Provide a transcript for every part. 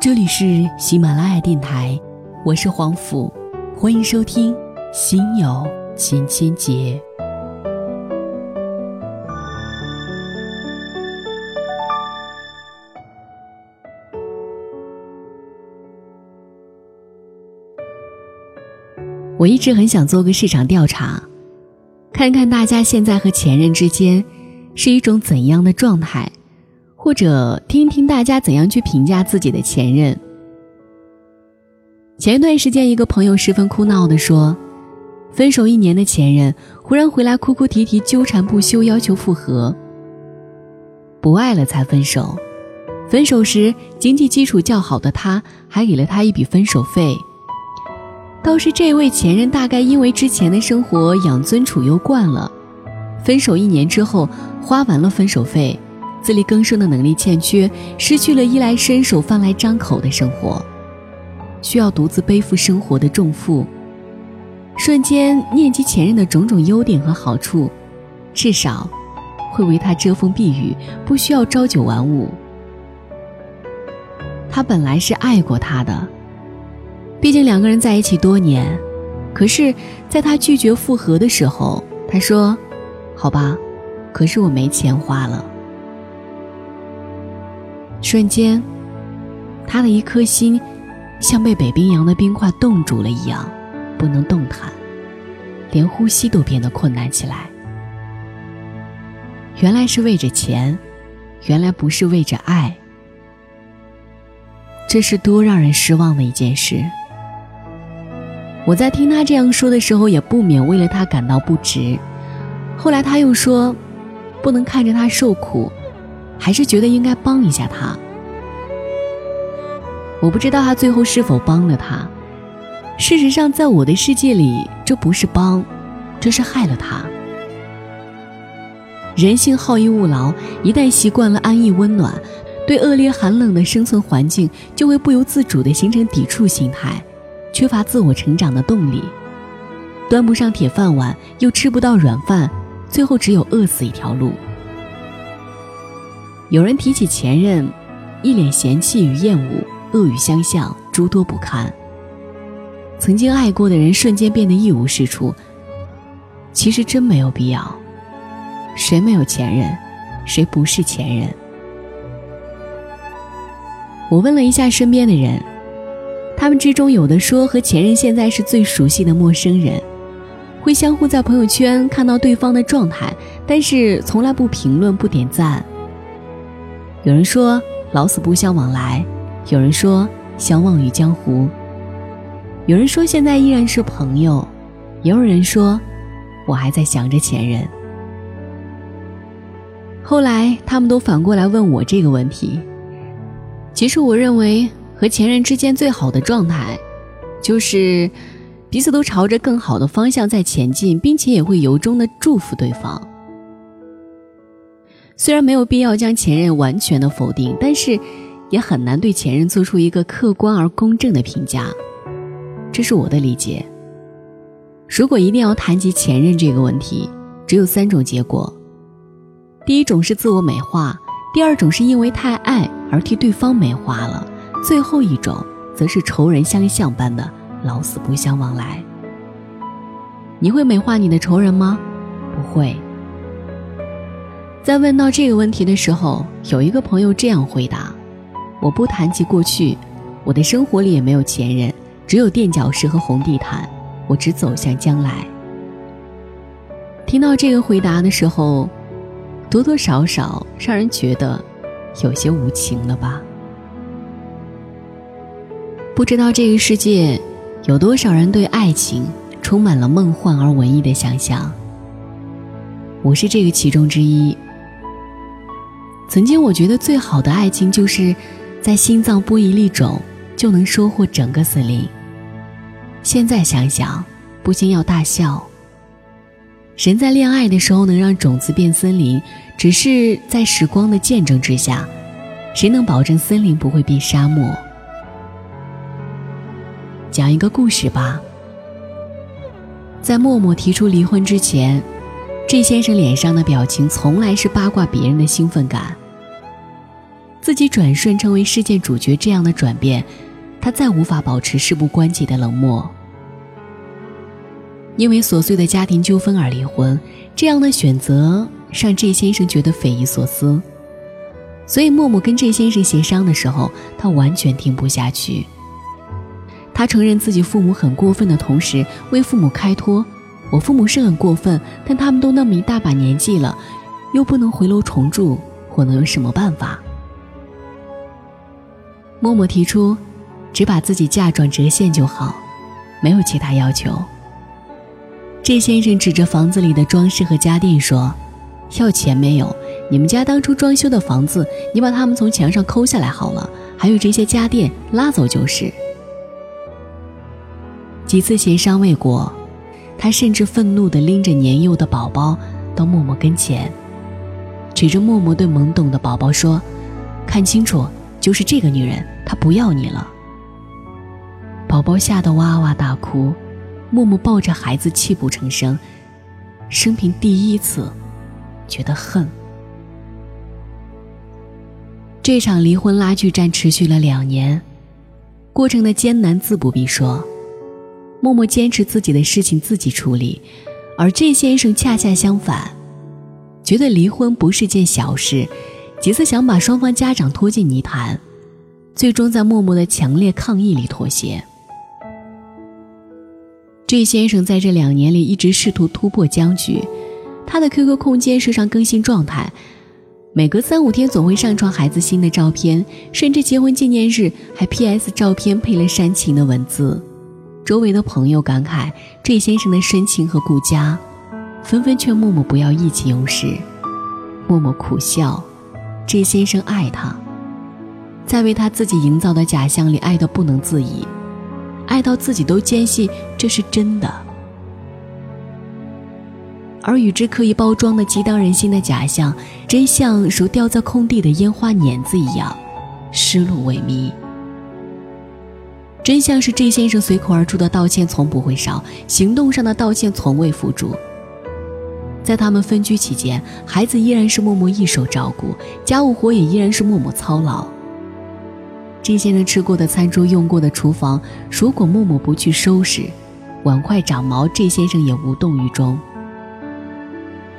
这里是喜马拉雅电台，我是黄甫，欢迎收听《心有千千结》。我一直很想做个市场调查，看看大家现在和前任之间是一种怎样的状态，或者听一听大家怎样去评价自己的前任。前一段时间，一个朋友十分哭闹地说，分手一年的前任忽然回来哭哭啼啼、纠缠不休，要求复合。不爱了才分手，分手时经济基础较好的他还给了他一笔分手费。倒是这位前任，大概因为之前的生活养尊处优惯了，分手一年之后花完了分手费，自力更生的能力欠缺，失去了衣来伸手、饭来张口的生活，需要独自背负生活的重负，瞬间念及前任的种种优点和好处，至少会为他遮风避雨，不需要朝九晚五。他本来是爱过他的。毕竟两个人在一起多年，可是，在他拒绝复合的时候，他说：“好吧，可是我没钱花了。”瞬间，他的一颗心像被北冰洋的冰块冻住了一样，不能动弹，连呼吸都变得困难起来。原来是为着钱，原来不是为着爱，这是多让人失望的一件事。我在听他这样说的时候，也不免为了他感到不值。后来他又说，不能看着他受苦，还是觉得应该帮一下他。我不知道他最后是否帮了他。事实上，在我的世界里，这不是帮，这是害了他。人性好逸恶劳，一旦习惯了安逸温暖，对恶劣寒冷的生存环境，就会不由自主地形成抵触心态。缺乏自我成长的动力，端不上铁饭碗，又吃不到软饭，最后只有饿死一条路。有人提起前任，一脸嫌弃与厌恶，恶语相向，诸多不堪。曾经爱过的人瞬间变得一无是处。其实真没有必要。谁没有前任？谁不是前任？我问了一下身边的人。他们之中有的说和前任现在是最熟悉的陌生人，会相互在朋友圈看到对方的状态，但是从来不评论不点赞。有人说老死不相往来，有人说相忘于江湖，有人说现在依然是朋友，也有人说我还在想着前任。后来他们都反过来问我这个问题，其实我认为。和前任之间最好的状态，就是彼此都朝着更好的方向在前进，并且也会由衷的祝福对方。虽然没有必要将前任完全的否定，但是也很难对前任做出一个客观而公正的评价。这是我的理解。如果一定要谈及前任这个问题，只有三种结果：第一种是自我美化，第二种是因为太爱而替对方美化了。最后一种，则是仇人相向般的老死不相往来。你会美化你的仇人吗？不会。在问到这个问题的时候，有一个朋友这样回答：“我不谈及过去，我的生活里也没有前任，只有垫脚石和红地毯，我只走向将来。”听到这个回答的时候，多多少少让人觉得有些无情了吧。不知道这个世界有多少人对爱情充满了梦幻而文艺的想象。我是这个其中之一。曾经我觉得最好的爱情就是在心脏播一粒种就能收获整个森林。现在想想，不禁要大笑。人在恋爱的时候能让种子变森林，只是在时光的见证之下，谁能保证森林不会变沙漠？讲一个故事吧。在默默提出离婚之前这先生脸上的表情从来是八卦别人的兴奋感。自己转瞬成为事件主角这样的转变，他再无法保持事不关己的冷漠。因为琐碎的家庭纠纷而离婚，这样的选择让这先生觉得匪夷所思。所以默默跟这先生协商的时候，他完全听不下去。他承认自己父母很过分的同时，为父母开脱：“我父母是很过分，但他们都那么一大把年纪了，又不能回楼重住，我能有什么办法？”默默提出，只把自己嫁妆折现就好，没有其他要求。这先生指着房子里的装饰和家电说：“要钱没有？你们家当初装修的房子，你把它们从墙上抠下来好了，还有这些家电拉走就是。”几次协商未果，他甚至愤怒地拎着年幼的宝宝到默默跟前，指着默默对懵懂的宝宝说：“看清楚。”就是这个女人，她不要你了。宝宝吓得哇哇大哭，默默抱着孩子泣不成声，生平第一次觉得恨。这场离婚拉锯战持续了两年，过程的艰难自不必说。默默坚持自己的事情自己处理，而这先生恰恰相反，觉得离婚不是件小事。几次想把双方家长拖进泥潭，最终在默默的强烈抗议里妥协。这先生在这两年里一直试图突破僵局，他的 QQ 空间时常更新状态，每隔三五天总会上传孩子新的照片，甚至结婚纪念日还 PS 照片配了煽情的文字。周围的朋友感慨这先生的深情和顾家，纷纷劝默默不要意气用事。默默苦笑。这先生爱她，在为他自己营造的假象里爱得不能自已，爱到自己都坚信这是真的。而与之刻意包装的激荡人心的假象，真相如掉在空地的烟花碾子一样，失落萎靡。真相是，这先生随口而出的道歉从不会少，行动上的道歉从未付诸。在他们分居期间，孩子依然是默默一手照顾，家务活也依然是默默操劳。这些人吃过的餐桌、用过的厨房，如果默默不去收拾，碗筷长毛，这先生也无动于衷。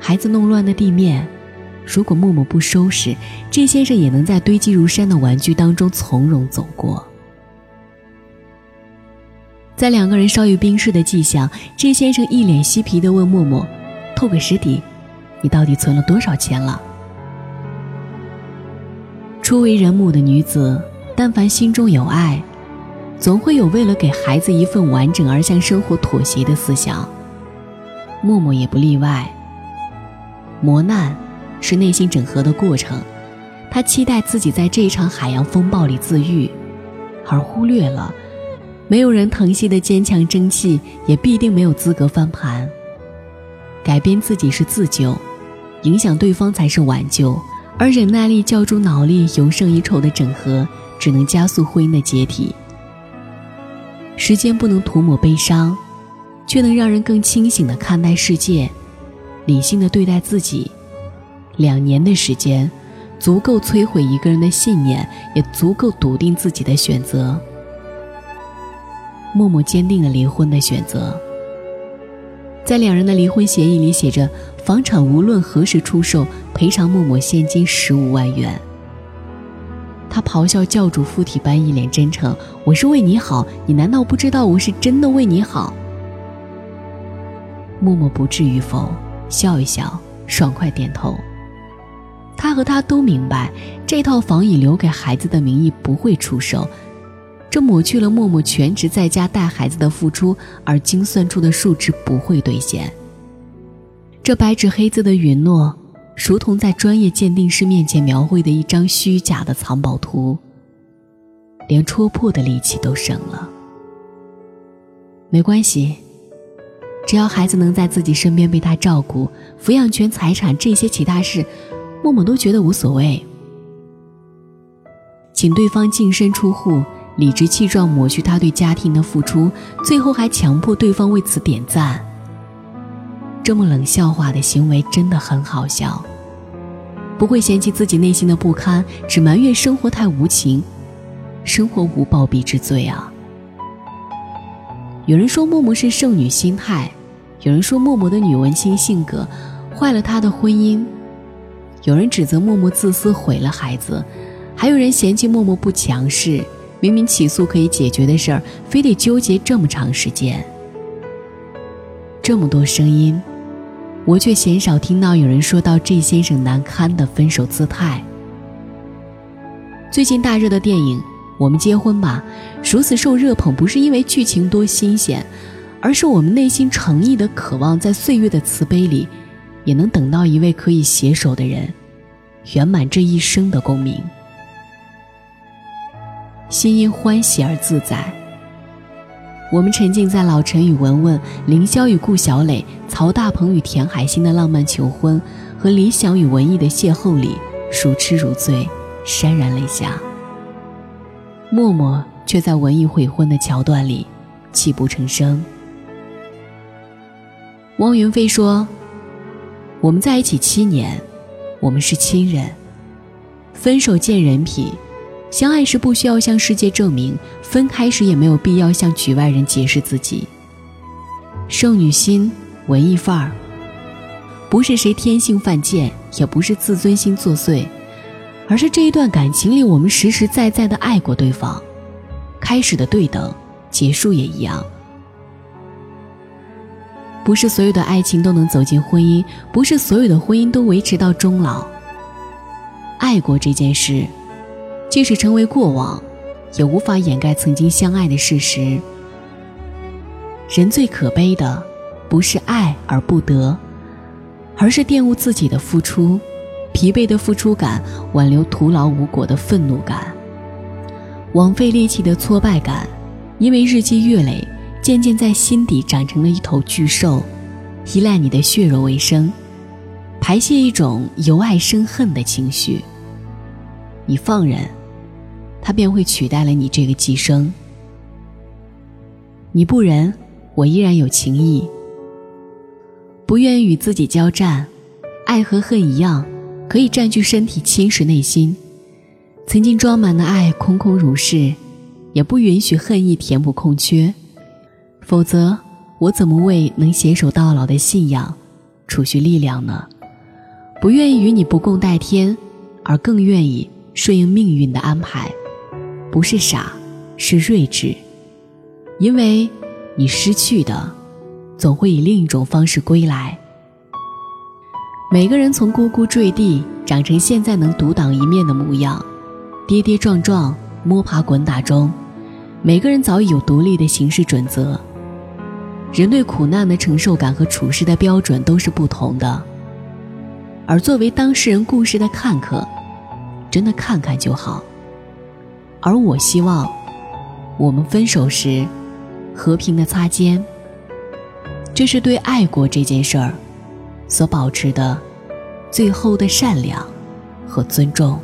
孩子弄乱的地面，如果默默不收拾，这先生也能在堆积如山的玩具当中从容走过。在两个人稍有冰释的迹象，这先生一脸嬉皮地问默默。透个实底，你到底存了多少钱了？初为人母的女子，但凡心中有爱，总会有为了给孩子一份完整而向生活妥协的思想。默默也不例外。磨难是内心整合的过程，他期待自己在这场海洋风暴里自愈，而忽略了，没有人疼惜的坚强争气，也必定没有资格翻盘。改变自己是自救，影响对方才是挽救，而忍耐力较诸脑力、永胜一筹的整合，只能加速婚姻的解体。时间不能涂抹悲伤，却能让人更清醒的看待世界，理性的对待自己。两年的时间，足够摧毁一个人的信念，也足够笃定自己的选择。默默坚定了离婚的选择。在两人的离婚协议里写着，房产无论何时出售，赔偿默默现金十五万元。他咆哮教主附体般一脸真诚：“我是为你好，你难道不知道我是真的为你好？”默默不至于否，笑一笑，爽快点头。他和他都明白，这套房以留给孩子的名义不会出售。这抹去了默默全职在家带孩子的付出，而精算出的数值不会兑现。这白纸黑字的允诺，如同在专业鉴定师面前描绘的一张虚假的藏宝图，连戳破的力气都省了。没关系，只要孩子能在自己身边被他照顾，抚养权、财产这些其他事，默默都觉得无所谓。请对方净身出户。理直气壮抹去他对家庭的付出，最后还强迫对方为此点赞。这么冷笑话的行为真的很好笑。不会嫌弃自己内心的不堪，只埋怨生活太无情。生活无暴毙之罪啊！有人说默默是剩女心态，有人说默默的女文青性格坏了她的婚姻，有人指责默默自私毁了孩子，还有人嫌弃默默不强势。明明起诉可以解决的事儿，非得纠结这么长时间。这么多声音，我却鲜少听到有人说到这先生难堪的分手姿态。最近大热的电影《我们结婚吧》，如此受热捧，不是因为剧情多新鲜，而是我们内心诚意的渴望，在岁月的慈悲里，也能等到一位可以携手的人，圆满这一生的共鸣。心因欢喜而自在。我们沉浸在老陈与文文、凌霄与顾小磊、曹大鹏与田海心的浪漫求婚和理想与文艺的邂逅里，如痴如醉，潸然泪下。默默却在文艺悔婚的桥段里，泣不成声。汪云飞说：“我们在一起七年，我们是亲人，分手见人品。”相爱时不需要向世界证明，分开时也没有必要向局外人解释自己。剩女心，文艺范儿，不是谁天性犯贱，也不是自尊心作祟，而是这一段感情里，我们实实在在的爱过对方，开始的对等，结束也一样。不是所有的爱情都能走进婚姻，不是所有的婚姻都维持到终老。爱过这件事。即使成为过往，也无法掩盖曾经相爱的事实。人最可悲的，不是爱而不得，而是玷污自己的付出，疲惫的付出感，挽留徒劳无果的愤怒感，枉费力气的挫败感，因为日积月累，渐渐在心底长成了一头巨兽，依赖你的血肉为生，排泄一种由爱生恨的情绪。你放任。他便会取代了你这个寄生。你不仁，我依然有情义。不愿与自己交战，爱和恨一样，可以占据身体，侵蚀内心。曾经装满的爱空空如是，也不允许恨意填补空缺。否则，我怎么为能携手到老的信仰储蓄力量呢？不愿意与你不共戴天，而更愿意顺应命运的安排。不是傻，是睿智，因为你失去的，总会以另一种方式归来。每个人从呱呱坠地，长成现在能独当一面的模样，跌跌撞撞，摸爬滚打中，每个人早已有独立的行事准则。人对苦难的承受感和处事的标准都是不同的，而作为当事人故事的看客，真的看看就好。而我希望，我们分手时，和平的擦肩。这是对爱过这件事儿，所保持的最后的善良和尊重。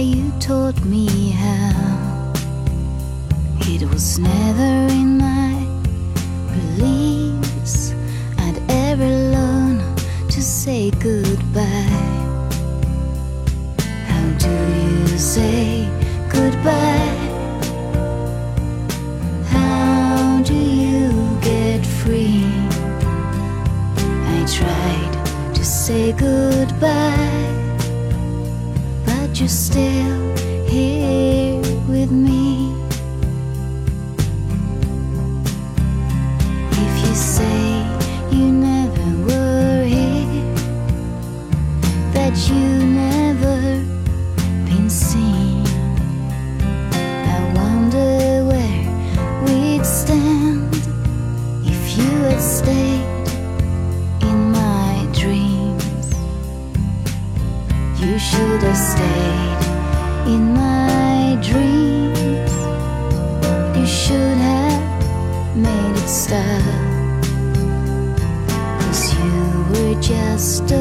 you taught me how. It was never in my beliefs. I'd ever learn to say goodbye. How do you say goodbye? How do you get free? I tried to say goodbye you still just